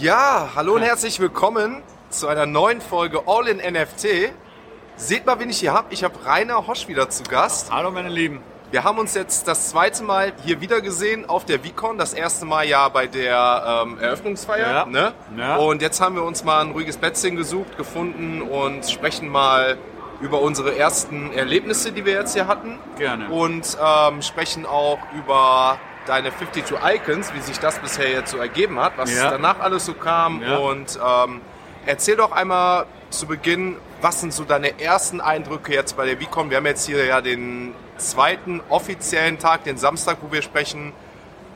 Ja, hallo und herzlich willkommen zu einer neuen Folge All in NFT. Seht mal, wen ich hier habe. Ich habe Rainer Hosch wieder zu Gast. Hallo meine Lieben. Wir haben uns jetzt das zweite Mal hier wieder gesehen auf der VCon. Das erste Mal ja bei der ähm, Eröffnungsfeier. Ja. Ne? Ja. Und jetzt haben wir uns mal ein ruhiges Plätzchen gesucht, gefunden und sprechen mal über unsere ersten Erlebnisse, die wir jetzt hier hatten. Gerne. Und ähm, sprechen auch über deine 52 Icons, wie sich das bisher jetzt so ergeben hat, was Ja. danach alles so kam. Ja. Und ähm, erzähl doch einmal zu Beginn, was sind so deine ersten Eindrücke jetzt bei der VCon? Wir haben jetzt hier ja den zweiten offiziellen Tag, den Samstag, wo wir sprechen.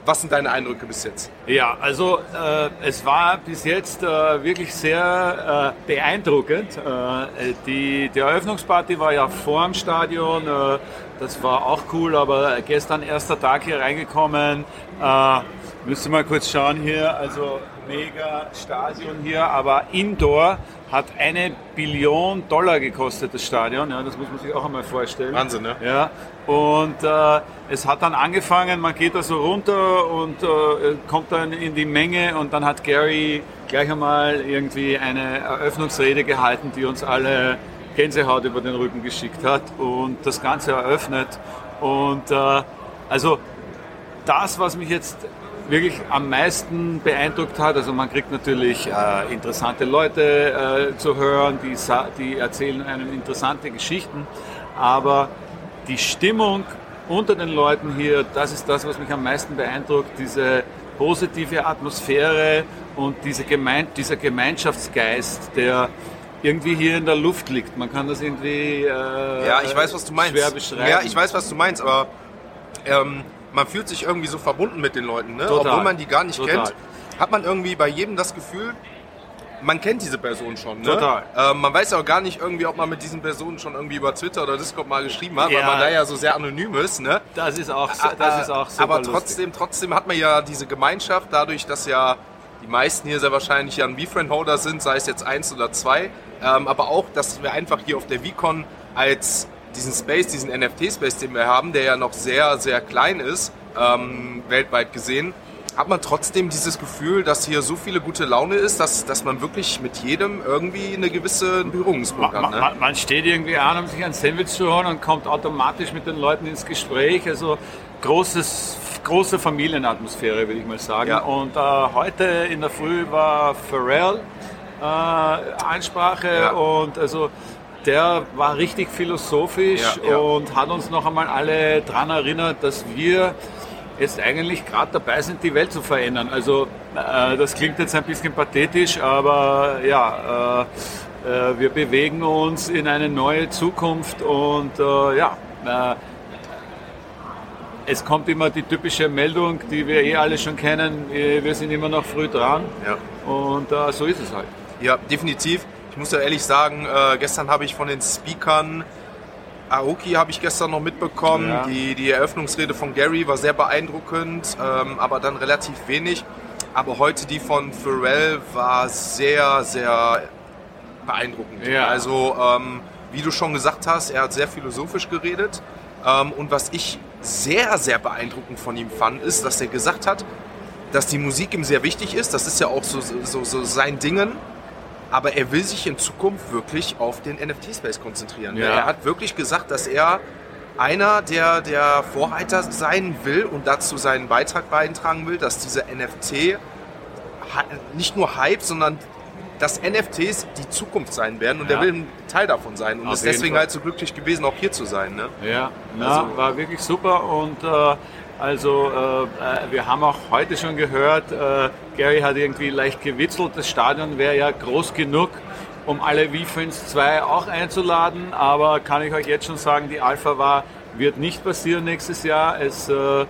Was sind deine Eindrücke bis jetzt? Ja, also äh, es war bis jetzt äh, wirklich sehr äh, beeindruckend. Äh, die, die Eröffnungsparty war ja vor dem Stadion, äh, das war auch cool, aber gestern erster Tag hier reingekommen. Äh, müsste mal kurz schauen hier, also mega Stadion hier, aber Indoor hat eine Billion Dollar gekostet, das Stadion. Ja, das muss man sich auch einmal vorstellen. Wahnsinn, ne? Ja, und äh, es hat dann angefangen, man geht da so runter und äh, kommt dann in die Menge und dann hat Gary gleich einmal irgendwie eine Eröffnungsrede gehalten, die uns alle Gänsehaut über den Rücken geschickt hat und das Ganze eröffnet. Und äh, also das, was mich jetzt wirklich am meisten beeindruckt hat, also man kriegt natürlich äh, interessante Leute äh, zu hören, die, die erzählen einem interessante Geschichten, aber die Stimmung unter den Leuten hier, das ist das, was mich am meisten beeindruckt, diese positive Atmosphäre und diese Gemein dieser Gemeinschaftsgeist, der irgendwie hier in der Luft liegt. Man kann das irgendwie äh, Ja, ich weiß, was du meinst. schwer beschreiben. Ja, ich weiß, was du meinst, aber ähm, man fühlt sich irgendwie so verbunden mit den Leuten, ne? Total. obwohl man die gar nicht Total. kennt. Hat man irgendwie bei jedem das Gefühl, man kennt diese Person schon. Ne? Total. Ähm, man weiß ja auch gar nicht irgendwie, ob man mit diesen Personen schon irgendwie über Twitter oder Discord mal geschrieben hat, weil Ja. man da ja so sehr anonym ist. Ne? Das ist auch, das ist auch super Aber lustig. trotzdem, trotzdem hat man ja diese Gemeinschaft, dadurch, dass ja die meisten hier sehr wahrscheinlich ja ein V-Friend-Holder sind, sei es jetzt eins oder zwei. Ähm, aber auch, dass wir einfach hier auf der VCon als diesen Space, diesen NFT-Space, den wir haben, der ja noch sehr, sehr klein ist, ähm, weltweit gesehen, hat man trotzdem dieses Gefühl, dass hier so viele gute Laune ist, dass, dass man wirklich mit jedem irgendwie eine gewisse Berührungspunkt hat. Ne? man, man steht irgendwie an, um sich ein Sandwich zu holen und kommt automatisch mit den Leuten ins Gespräch. Also großes, große Familienatmosphäre, würde ich mal sagen. Ja. Und äh, heute in der Früh war Pharrell äh, Ansprache Ja. und also der war richtig philosophisch Ja, ja. und hat uns noch einmal alle daran erinnert, dass wir jetzt eigentlich gerade dabei sind, die Welt zu verändern. Also äh, das klingt jetzt ein bisschen pathetisch, aber ja, äh, äh, wir bewegen uns in eine neue Zukunft und äh, ja, äh, es kommt immer die typische Meldung, die wir eh alle schon kennen, äh, wir sind immer noch früh dran Ja. und so ist es halt. Ja, definitiv. Ich muss ja ehrlich sagen, äh, gestern habe ich von den Speakern, Aoki habe ich gestern noch mitbekommen, Ja. die, die Eröffnungsrede von Gary war sehr beeindruckend, ähm, aber dann relativ wenig. Aber heute die von Pharrell war sehr, sehr beeindruckend. Ja. Also, ähm, wie du schon gesagt hast, er hat sehr philosophisch geredet. Ähm, und was ich sehr, sehr beeindruckend von ihm fand, ist, dass er gesagt hat, dass die Musik ihm sehr wichtig ist. Das ist ja auch so, so, so sein Dingen. Aber er will sich in Zukunft wirklich auf den NFT-Space konzentrieren. Ja. Er hat wirklich gesagt, dass er einer der, der Vorreiter sein will und dazu seinen Beitrag beitragen will, dass diese NFT nicht nur Hype, sondern dass NFTs die Zukunft sein werden und Ja. er will ein Teil davon sein und Auf ist deswegen Fall. halt so glücklich gewesen, auch hier zu sein. Ne? Ja, na, Also- war wirklich super und äh, also äh, äh, wir haben auch heute schon gehört, äh, Gary hat irgendwie leicht gewitzelt, das Stadion wäre ja groß genug, um alle V-Friends 2 auch einzuladen, aber kann ich euch jetzt schon sagen, die Alpha war, wird nicht passieren nächstes Jahr. Es, äh,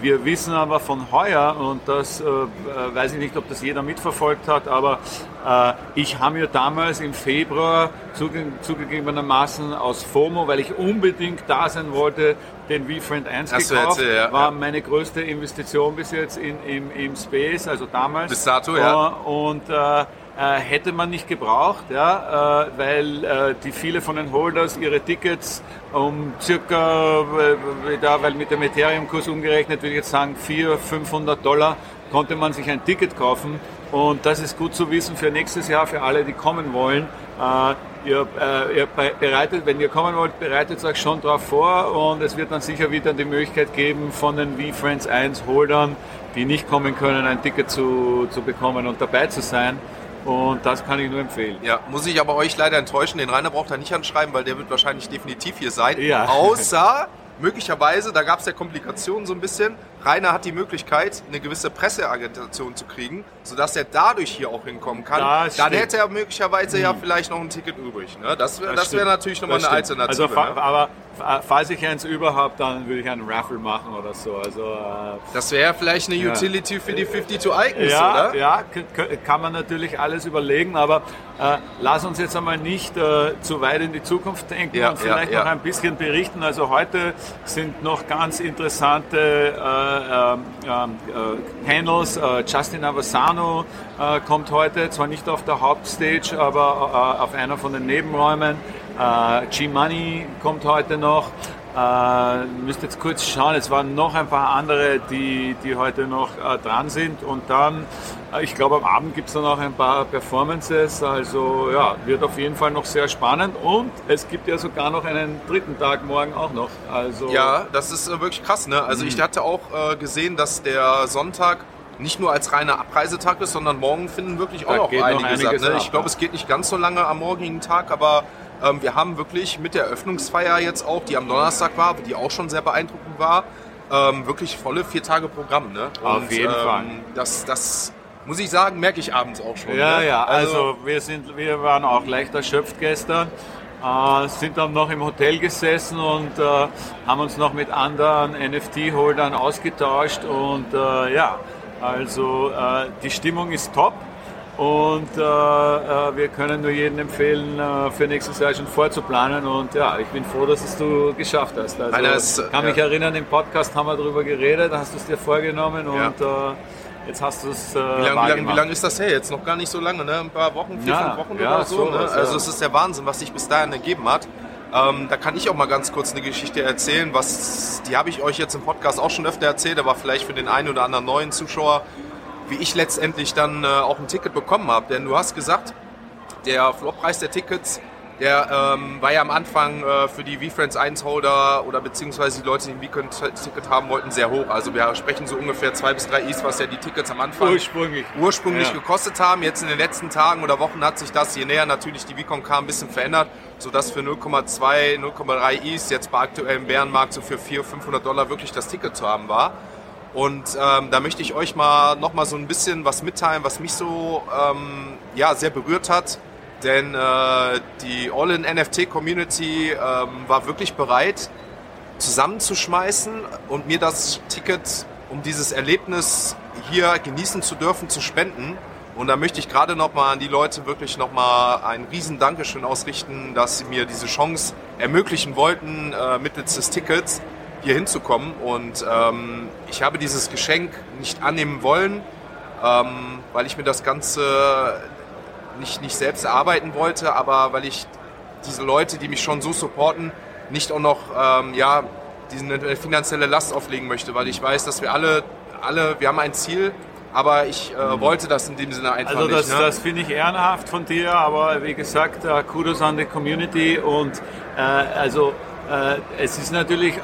wir wissen aber von heuer, und das äh, äh, weiß ich nicht, ob das jeder mitverfolgt hat, aber äh, ich habe mir damals im Februar zuge zugegebenermaßen aus FOMO, weil ich unbedingt da sein wollte, den VFriend 1 Hast gekauft. erzählt, ja, war ja. meine größte Investition bis jetzt in, im, im Space, also damals. Bis dato, ja. Und äh, äh, hätte man nicht gebraucht, ja, äh, weil äh, die viele von den Holders ihre Tickets um circa, äh, da, weil mit dem Ethereum-Kurs umgerechnet, würde ich jetzt sagen, 400, 500 Dollar konnte man sich ein Ticket kaufen Und das ist gut zu wissen für nächstes Jahr, für alle, die kommen wollen. Äh, ihr, äh, ihr bereitet, wenn ihr kommen wollt, bereitet euch schon darauf vor und es wird dann sicher wieder die Möglichkeit geben, von den V-Friends 1 Holdern, die nicht kommen können, ein Ticket zu, zu bekommen und dabei zu sein. Und das kann ich nur empfehlen. Ja, muss ich aber euch leider enttäuschen. Den Rainer braucht er nicht anschreiben, weil der wird wahrscheinlich definitiv hier sein. Ja. Außer möglicherweise, da gab es ja Komplikationen so ein bisschen, Rainer hat die Möglichkeit, eine gewisse Presseagitation zu kriegen, sodass er dadurch hier auch hinkommen kann. Das Dann hätte er möglicherweise hm. ja vielleicht noch ein Ticket übrig. Ne? Das wäre das wär natürlich nochmal eine Alternative. Also, ne? aber falls ich eins überhaupt, dann würde ich einen Raffle machen oder so. Also, äh, das wäre vielleicht eine Utility ja. für die 52 Icons, ja, oder? Ja, kann man natürlich alles überlegen, aber äh, lass uns jetzt einmal nicht äh, zu weit in die Zukunft denken ja, und vielleicht noch ein bisschen berichten. Also heute sind noch ganz interessante äh, ähm, äh, Panels. Äh, Justin Avasano äh, kommt heute, zwar nicht auf der Hauptstage, aber auf einer von den Nebenräumen. G-Money kommt heute noch. Äh, müsst jetzt kurz schauen, es waren noch ein paar andere, die, die heute noch äh, dran sind. Und dann, äh, ich glaube, am Abend gibt es dann auch ein paar Performances. Also ja, wird auf jeden Fall noch sehr spannend. Und es gibt ja sogar noch einen dritten Tag morgen auch noch. Also, ja, das ist äh, wirklich krass. Ne? Also mhm. ich hatte auch äh, gesehen, dass der Sonntag nicht nur als reiner Abreisetag ist, sondern morgen finden wirklich auch noch einige statt. Ne? Ich glaube, es geht nicht ganz so lange am morgigen Tag, aber ähm, wir haben wirklich mit der Eröffnungsfeier jetzt auch, die am Donnerstag war, die auch schon sehr beeindruckend war, ähm, wirklich volle vier Tage Programm. Ne? Und, Auf jeden ähm, Fall. Das, das muss ich sagen, merke ich abends auch schon. Ja, ne? ja, also, also, wir, sind, wir waren auch leicht erschöpft gestern. Äh, sind dann noch im Hotel gesessen und äh, haben uns noch mit anderen NFT-Holdern ausgetauscht und äh, ja, also äh, die Stimmung ist top. Und äh, äh, wir können nur jedem empfehlen, äh, für nächstes Jahr schon vorzuplanen. Und ja, ich bin froh, dass es du geschafft hast. Also, ich kann mich ja. erinnern, im Podcast haben wir darüber geredet, hast du es dir vorgenommen und ja. Äh, jetzt hast du es. Äh, wie lange lang, lang ist das her? Jetzt noch gar nicht so lange, ne? Ein paar Wochen, vier, ja, fünf Wochen oder so. so ne? Also es ist der Wahnsinn, was sich bis dahin ergeben hat. Ähm, da kann ich auch mal ganz kurz eine Geschichte erzählen, was die habe ich euch jetzt im Podcast auch schon öfter erzählt, aber vielleicht für den einen oder anderen neuen Zuschauer wie ich letztendlich dann äh, auch ein Ticket bekommen habe. Denn du hast gesagt, der Floppreis der Tickets, der ähm, war ja am Anfang äh, für die V-Friends 1-Holder oder beziehungsweise die Leute, die ein Weekend-Ticket haben wollten, sehr hoch. Also wir sprechen so ungefähr zwei bis drei Is, was ja die Tickets am Anfang ursprünglich, ursprünglich ja. gekostet haben. Jetzt in den letzten Tagen oder Wochen hat sich das, je näher natürlich die VCon kam, ein bisschen verändert, sodass für 0,2, 0,3 Is jetzt bei aktuellem Bärenmarkt so für 400, 500 Dollar wirklich das Ticket zu haben war. Und ähm, da möchte ich euch mal noch mal so ein bisschen was mitteilen, was mich so ähm, ja, sehr berührt hat. Denn äh, die All-in-NFT-Community ähm, war wirklich bereit, zusammenzuschmeißen und mir das Ticket, um dieses Erlebnis hier genießen zu dürfen, zu spenden. Und da möchte ich gerade noch mal an die Leute wirklich noch mal ein riesen Dankeschön ausrichten, dass sie mir diese Chance ermöglichen wollten äh, mittels des Tickets hier hinzukommen. Und ähm, ich habe dieses Geschenk nicht annehmen wollen, ähm, weil ich mir das Ganze nicht, nicht selbst erarbeiten wollte, aber weil ich diese Leute, die mich schon so supporten, nicht auch noch ähm, ja, diese finanzielle Last auflegen möchte, weil ich weiß, dass wir alle, alle wir haben ein Ziel, aber ich äh, mhm. wollte das in dem Sinne einfach also das, nicht. Ne? Das finde ich ehrenhaft von dir, aber wie gesagt, uh, Kudos an die Community und äh, also äh, es ist natürlich, äh,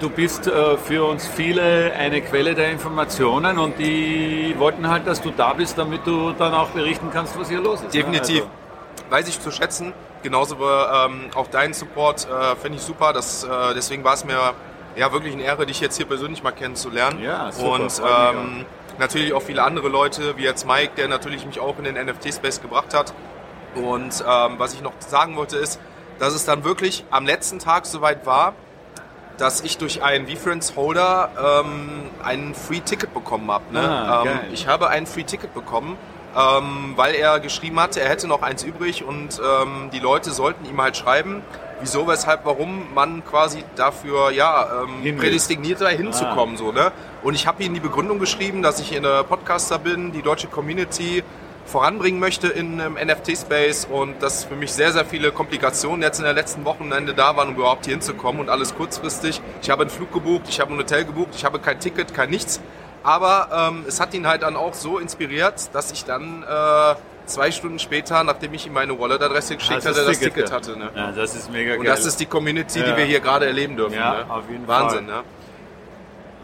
du bist äh, für uns viele eine Quelle der Informationen und die wollten halt, dass du da bist, damit du dann auch berichten kannst, was hier los ist. Definitiv. Also. Weiß ich zu schätzen. Genauso ähm, auch deinen Support äh, finde ich super. Das, äh, deswegen war es mir ja wirklich eine Ehre, dich jetzt hier persönlich mal kennenzulernen. Ja, super, und ähm, natürlich auch viele andere Leute, wie jetzt Mike, der natürlich mich auch in den NFT-Space gebracht hat. Und ähm, was ich noch sagen wollte ist, dass es dann wirklich am letzten Tag soweit war, dass ich durch einen V-Friends Holder ähm, ein Free-Ticket bekommen habe. Ne? Ah, ähm, ich habe ein Free-Ticket bekommen, ähm, weil er geschrieben hatte, er hätte noch eins übrig und ähm, die Leute sollten ihm halt schreiben, wieso, weshalb, warum man quasi dafür ja ähm, prädestiniert sei, hinzukommen. Ah. So, ne? Und ich habe ihm die Begründung geschrieben, dass ich in der Podcaster bin, die deutsche Community voranbringen möchte in ähm, NFT-Space und dass für mich sehr, sehr viele Komplikationen jetzt in der letzten Wochenende da waren, um überhaupt hier hinzukommen und alles kurzfristig. Ich habe einen Flug gebucht, ich habe ein Hotel gebucht, ich habe kein Ticket, kein nichts. Aber ähm, es hat ihn halt dann auch so inspiriert, dass ich dann äh, zwei Stunden später, nachdem ich ihm meine Wallet-Adresse geschickt hatte, das Ticket Ticket hatte. Ne? Ja, das ist mega Und geil. das ist die Community, Ja. die wir hier gerade erleben dürfen. Ja, ne? auf jeden Wahnsinn, Fall. ne?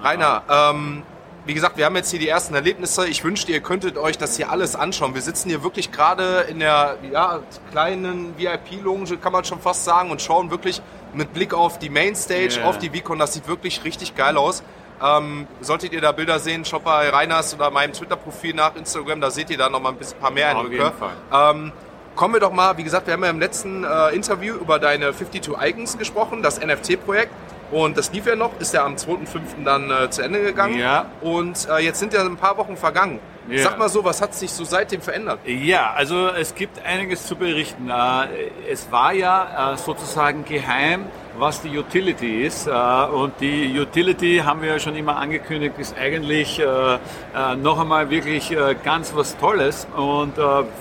Rainer, ähm, wie gesagt, wir haben jetzt hier die ersten Erlebnisse. Ich wünschte, ihr könntet euch das hier alles anschauen. Wir sitzen hier wirklich gerade in der ja, kleinen VIP-Lounge, kann man schon fast sagen, und schauen wirklich mit Blick auf die Mainstage, Ja. auf die Vicon. Das sieht wirklich richtig geil aus. Ähm, solltet ihr da Bilder sehen, schaut bei Reiners oder meinem Twitter-Profil nach Instagram, da seht ihr da noch mal ein bisschen paar mehr Auf Eindrücke. jeden Fall. Ähm, kommen wir doch mal, wie gesagt, wir haben ja im letzten äh, Interview über deine 52 Icons gesprochen, das NFT-Projekt. Und das lief ja noch, ist ja am 2.5. dann äh, zu Ende gegangen. Ja. Und äh, jetzt sind ja ein paar Wochen vergangen. Ja. Sag mal so, was hat sich so seitdem verändert? Ja, also es gibt einiges zu berichten. Äh, Es war ja äh, sozusagen geheim, was die Utility ist. Äh, Und die Utility, haben wir ja schon immer angekündigt, ist eigentlich äh, noch einmal wirklich ganz was Tolles. Und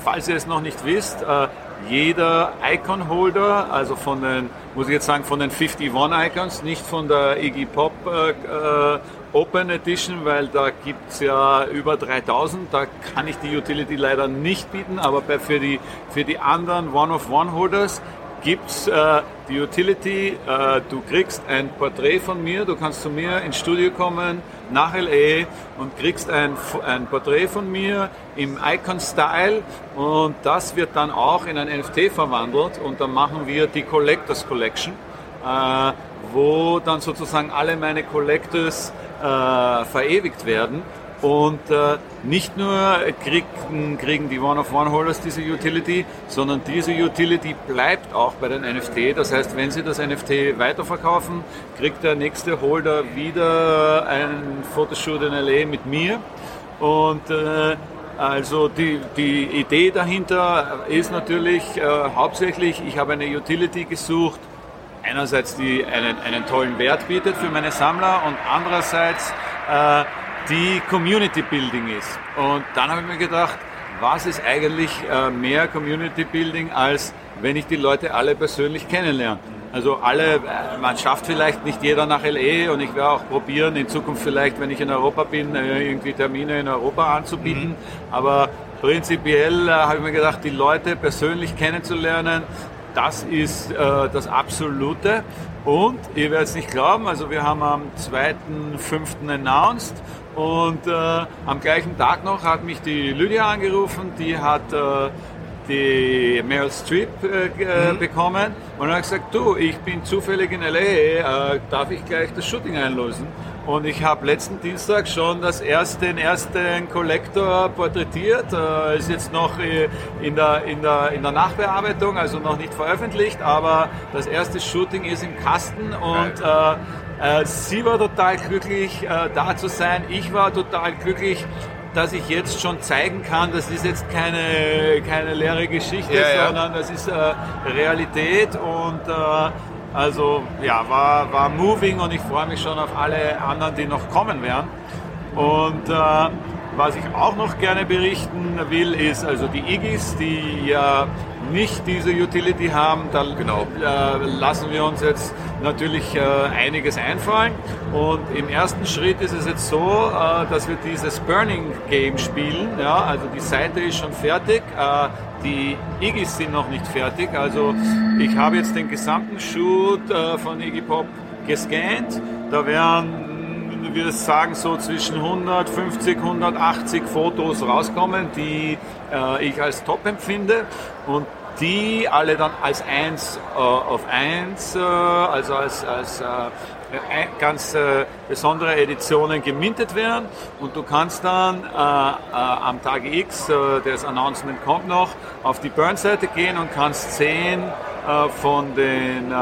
falls ihr es noch nicht wisst, jeder Icon-Holder, also von den, muss ich jetzt sagen, von den 51 Icons, nicht von der Iggy Pop äh, äh, Open Edition, weil da gibt es ja über 3000, da kann ich die Utility leider nicht bieten, aber für, die, für die anderen One-of-One-Holders gibt's äh, die Utility, äh, du kriegst ein Porträt von mir, du kannst zu mir ins Studio kommen, nach LA und kriegst ein, ein Porträt von mir im Icon-Style und das wird dann auch in ein NFT verwandelt und dann machen wir die Collectors Collection, äh, wo dann sozusagen alle meine Collectors äh, verewigt werden. Und äh, nicht nur kriegen, kriegen die One-of-One-Holders diese Utility, sondern diese Utility bleibt auch bei den NFT. Das heißt, wenn sie das NFT weiterverkaufen, kriegt der nächste Holder wieder ein Fotoshoot in LA mit mir. Und äh, also die, die Idee dahinter ist natürlich äh, hauptsächlich, ich habe eine Utility gesucht, einerseits die einen, einen tollen Wert bietet für meine Sammler und andererseits äh, die Community Building ist. Und dann habe ich mir gedacht, was ist eigentlich äh, mehr Community Building, als wenn ich die Leute alle persönlich kennenlerne? Also alle, äh, man schafft vielleicht nicht jeder nach LA und ich werde auch probieren, in Zukunft vielleicht, wenn ich in Europa bin, äh, irgendwie Termine in Europa anzubieten. Aber prinzipiell habe ich mir gedacht, die Leute persönlich kennenzulernen, das ist äh, das Absolute. Und ihr werdet es nicht glauben, also wir haben am 2.5. announced und äh, am gleichen Tag noch hat mich die Lydia angerufen, die hat äh, die Meryl Streep äh, äh, bekommen und hat gesagt, du, ich bin zufällig in L.A., äh, darf ich gleich das Shooting einlösen? Und ich habe letzten Dienstag schon das erste, den ersten Collector porträtiert, äh, ist jetzt noch äh, in der, in, der, in der Nachbearbeitung, also noch nicht veröffentlicht, aber das erste Shooting ist im Kasten und äh, sie war total glücklich, äh, da zu sein. Ich war total glücklich, dass ich jetzt schon zeigen kann, das ist jetzt keine, keine leere Geschichte, Ja, ja. sondern das ist äh, Realität und äh, also ja, war, war moving und ich freue mich schon auf alle anderen, die noch kommen werden. Und äh, was ich auch noch gerne berichten will, ist also die Igis, die ja nicht diese Utility haben, da Genau. äh, lassen wir uns jetzt natürlich äh, einiges einfallen. Und im ersten Schritt ist es jetzt so, äh, dass wir dieses Burning Game spielen. Ja, also die Seite ist schon fertig, äh, die Igis sind noch nicht fertig. Also ich habe jetzt den gesamten Shoot äh, von Iggy Pop gescannt. Da werden ich würde sagen, so zwischen 150, 180 Fotos rauskommen, die äh, ich als top empfinde und die alle dann als eins äh, auf eins, äh, also als, als äh, ganz äh, besondere Editionen gemintet werden. Und du kannst dann äh, am Tag X, das Announcement kommt noch, auf die Burn-Seite gehen und kannst sehen, von den äh,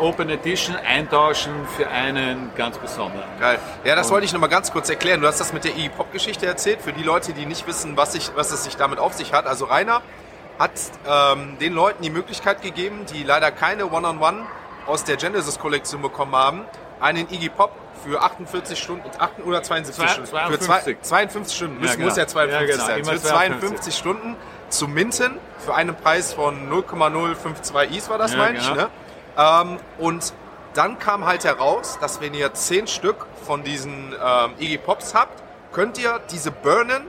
Open Edition eintauschen für einen ganz besonderen. Geil. Ja, das wollte ich nochmal ganz kurz erklären. Du hast das mit der E-Pop-Geschichte erzählt. Für die Leute, die nicht wissen, was, ich, was es sich damit auf sich hat. Also Rainer hat ähm, den Leuten die Möglichkeit gegeben, die leider keine One-on-One aus der Genesis-Kollektion bekommen haben, einen Iggy Pop für 48 Stunden, 8 oder 72 Zwei- Stunden, für 52. 52 Stunden, Ja, genau. muss ja 52 Ja, genau. sein, für 52. 52 Stunden zu minten, für einen Preis von 0,052 Is war das, Ja, meine ich, genau. ne? Ähm, und dann kam halt heraus, dass wenn ihr 10 Stück von diesen ähm, Iggy Pops habt, könnt ihr diese burnen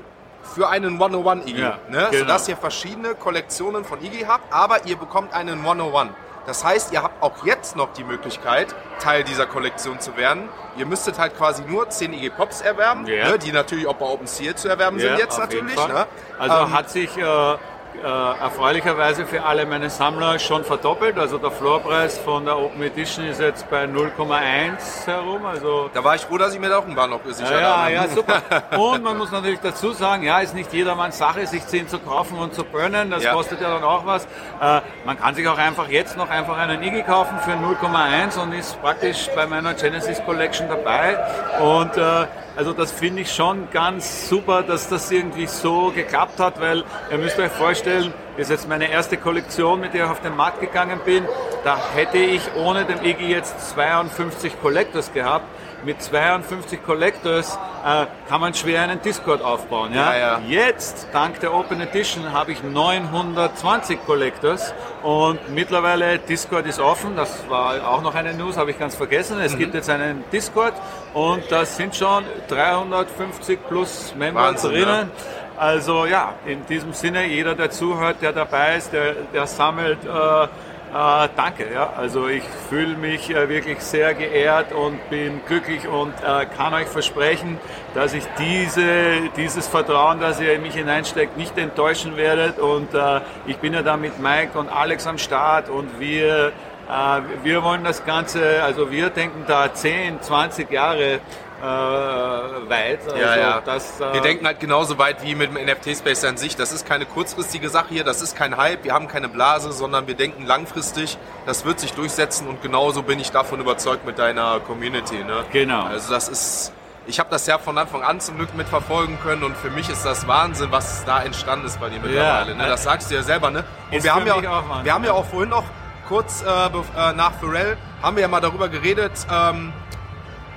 für einen 101 Iggy. Ja, ne? genau. Sodass ihr verschiedene Kollektionen von Iggy habt, aber ihr bekommt einen 101. Das heißt, ihr habt auch jetzt noch die Möglichkeit, Teil dieser Kollektion zu werden. Ihr müsstet halt quasi nur 10 Iggy Pops erwerben, Ja. ne? die natürlich auch bei OpenSea zu erwerben sind jetzt natürlich. Ne? Also Ähm, hat sich äh, äh, erfreulicherweise für alle meine Sammler schon verdoppelt. Also der Floorpreis von der Open Edition ist jetzt bei 0,1 herum. Also da war ich froh, dass ich mir da auch einen Bar noch gesichert ja, ja, habe. ja, super. Und man muss natürlich dazu sagen, ja, ist nicht jedermanns Sache, sich 10 zu kaufen und zu burnen. Das Ja. kostet ja dann auch was. Äh, man kann sich auch einfach jetzt noch einfach einen Iggy kaufen für 0,1 und ist praktisch bei meiner Genesis Collection dabei. Und äh, also das finde ich schon ganz super, dass das irgendwie so geklappt hat, weil ihr müsst euch vorstellen, das ist jetzt meine erste Kollektion, mit der ich auf den Markt gegangen bin. Da hätte ich ohne den Iggy jetzt 52 Collectors gehabt. Mit 52 Collectors äh, kann man schwer einen Discord aufbauen. Ja? Ja, ja. Jetzt, dank der Open Edition, habe ich 920 Collectors und mittlerweile Discord ist offen. Das war auch noch eine News, habe ich ganz vergessen. Mhm. Es gibt jetzt einen Discord und da sind schon 350 plus Member Wahnsinn, drinnen. Also ja, in diesem Sinne, jeder, der zuhört, der dabei ist, der, der sammelt, äh, äh, danke. Ja. Also ich fühle mich äh, wirklich sehr geehrt und bin glücklich und äh, kann euch versprechen, dass ich diese, dieses Vertrauen, das ihr in mich hineinsteckt, nicht enttäuschen werdet. Und äh, ich bin ja da mit Mike und Alex am Start und wir, äh, wir wollen das Ganze, also wir denken da 10, 20 Jahre äh, weit. Also Ja, ja. Das, äh, wir denken halt genauso weit wie mit dem NFT-Space an sich. Das ist keine kurzfristige Sache hier, das ist kein Hype, wir haben keine Blase, sondern wir denken langfristig. Das wird sich durchsetzen und genauso bin ich davon überzeugt mit deiner Community. Ne? Genau. Also das ist, ich habe das ja von Anfang an zum Glück mitverfolgen können und für mich ist das Wahnsinn, was da entstanden ist bei dir mittlerweile. ne? Das sagst du ja selber. Ne? Und wir haben, ja, auch Wahnsinn, wir haben ja ja. auch vorhin noch kurz äh, äh, nach Pharrell, haben wir ja mal darüber geredet, ähm,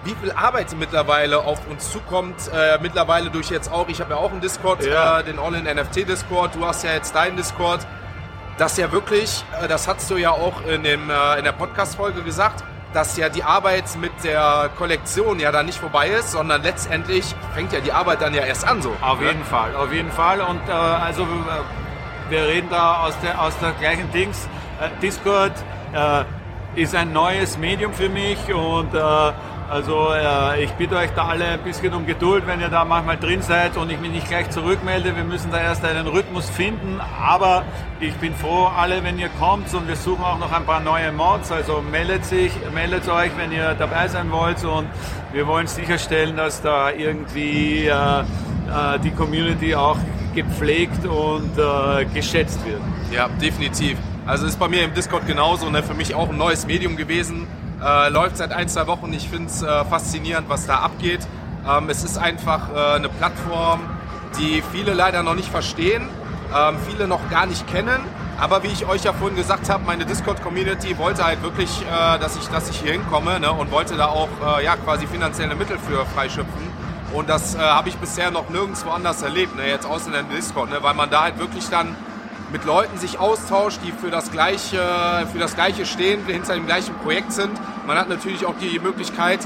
wie viel Arbeit mittlerweile auf uns zukommt. Äh, mittlerweile durch jetzt auch, ich habe ja auch einen Discord, Ja. äh, den All-in-NFT-Discord, du hast ja jetzt deinen Discord. Das ja wirklich, äh, das hast du ja auch in, dem, äh, in der Podcast-Folge gesagt, dass ja die Arbeit mit der Kollektion ja dann nicht vorbei ist, sondern letztendlich fängt ja die Arbeit dann ja erst an so. Auf ne? jeden Fall, auf jeden Fall. Und äh, also wir reden da aus der, aus der gleichen Dings. Äh, Discord ist ein neues Medium für mich und also äh, ich bitte euch da alle ein bisschen um Geduld, wenn ihr da manchmal drin seid und ich mich nicht gleich zurückmelde. Wir müssen da erst einen Rhythmus finden, aber ich bin froh, alle, wenn ihr kommt und wir suchen auch noch ein paar neue Mods. Also meldet sich, meldet euch, wenn ihr dabei sein wollt und wir wollen sicherstellen, dass da irgendwie äh, äh, die Community auch gepflegt und äh, geschätzt wird. Ja, definitiv. Also ist bei mir im Discord genauso, ne? für mich auch ein neues Medium gewesen. Äh, läuft seit ein, zwei Wochen. Ich finde es äh, faszinierend, was da abgeht. Ähm, es ist einfach äh, eine Plattform, die viele leider noch nicht verstehen, ähm, viele noch gar nicht kennen. Aber wie ich euch ja vorhin gesagt habe, meine Discord-Community wollte halt wirklich, äh, dass, ich, dass ich hier hinkomme ne? und wollte da auch äh, ja, quasi finanzielle Mittel für freischöpfen. Und das äh, habe ich bisher noch nirgendwo anders erlebt, ne? jetzt außer in Discord, ne? weil man da halt wirklich dann mit Leuten sich austauscht, die für das gleiche, für das gleiche stehen, hinter dem gleichen Projekt sind. Man hat natürlich auch die Möglichkeit,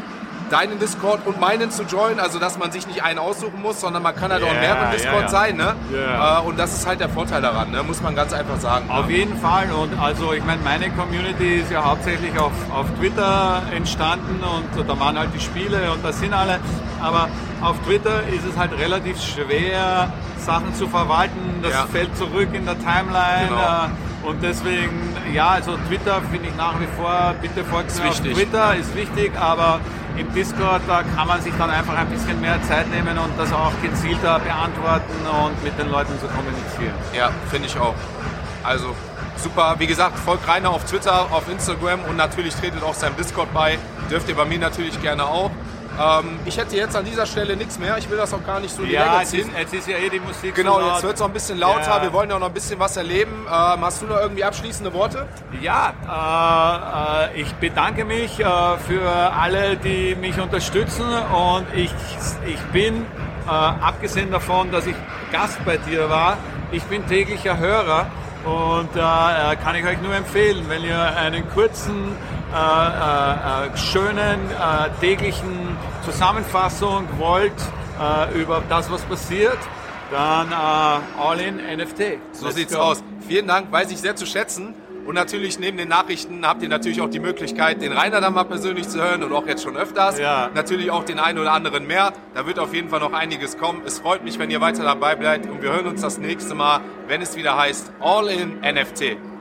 deinen Discord und meinen zu joinen, also dass man sich nicht einen aussuchen muss, sondern man kann halt auch in mehreren Discord ja. sein. Ne? Ja. Äh, Und das ist halt der Vorteil daran, ne? muss man ganz einfach sagen. Auf ne? jeden Fall und also ich meine, meine Community ist ja hauptsächlich auf, auf Twitter entstanden und da waren halt die Spiele und das sind alle, aber auf Twitter ist es halt relativ schwer, Sachen zu verwalten, das Ja. fällt zurück in der Timeline Genau. äh, und deswegen, ja, also Twitter finde ich nach wie vor, bitte folgt mir auf. Twitter, ist wichtig, aber im Discord, da kann man sich dann einfach ein bisschen mehr Zeit nehmen und das auch gezielter beantworten und mit den Leuten zu kommunizieren. Ja, finde ich auch. Also super. Wie gesagt, folgt Rainer auf Twitter, auf Instagram und natürlich tretet auch seinem Discord bei. Dürft ihr bei mir natürlich gerne auch. Ähm, ich hätte jetzt an dieser Stelle nichts mehr. Ich will das auch gar nicht so in die Ja, Länge jetzt ist, ziehen. jetzt ist ja eh die Musik Genau, so jetzt wird es noch ein bisschen lauter. Ja. Wir wollen ja auch noch ein bisschen was erleben. Ähm, hast du noch irgendwie abschließende Worte? Ja, äh, äh, ich bedanke mich äh, für alle, die mich unterstützen und ich, ich bin, äh, abgesehen davon, dass ich Gast bei dir war, ich bin täglicher Hörer und da äh, kann ich euch nur empfehlen, wenn ihr einen kurzen, äh, äh, äh, schönen, äh, täglichen Zusammenfassung wollt, äh, über das, was passiert, dann äh, All in NFT. So Let's sieht's go. aus. Vielen Dank, weiß ich sehr zu schätzen. Und natürlich neben den Nachrichten habt ihr natürlich auch die Möglichkeit, den Rainer dann mal persönlich zu hören und auch jetzt schon öfters. Ja. Natürlich auch den einen oder anderen mehr. Da wird auf jeden Fall noch einiges kommen. Es freut mich, wenn ihr weiter dabei bleibt und wir hören uns das nächste Mal, wenn es wieder heißt All in NFT.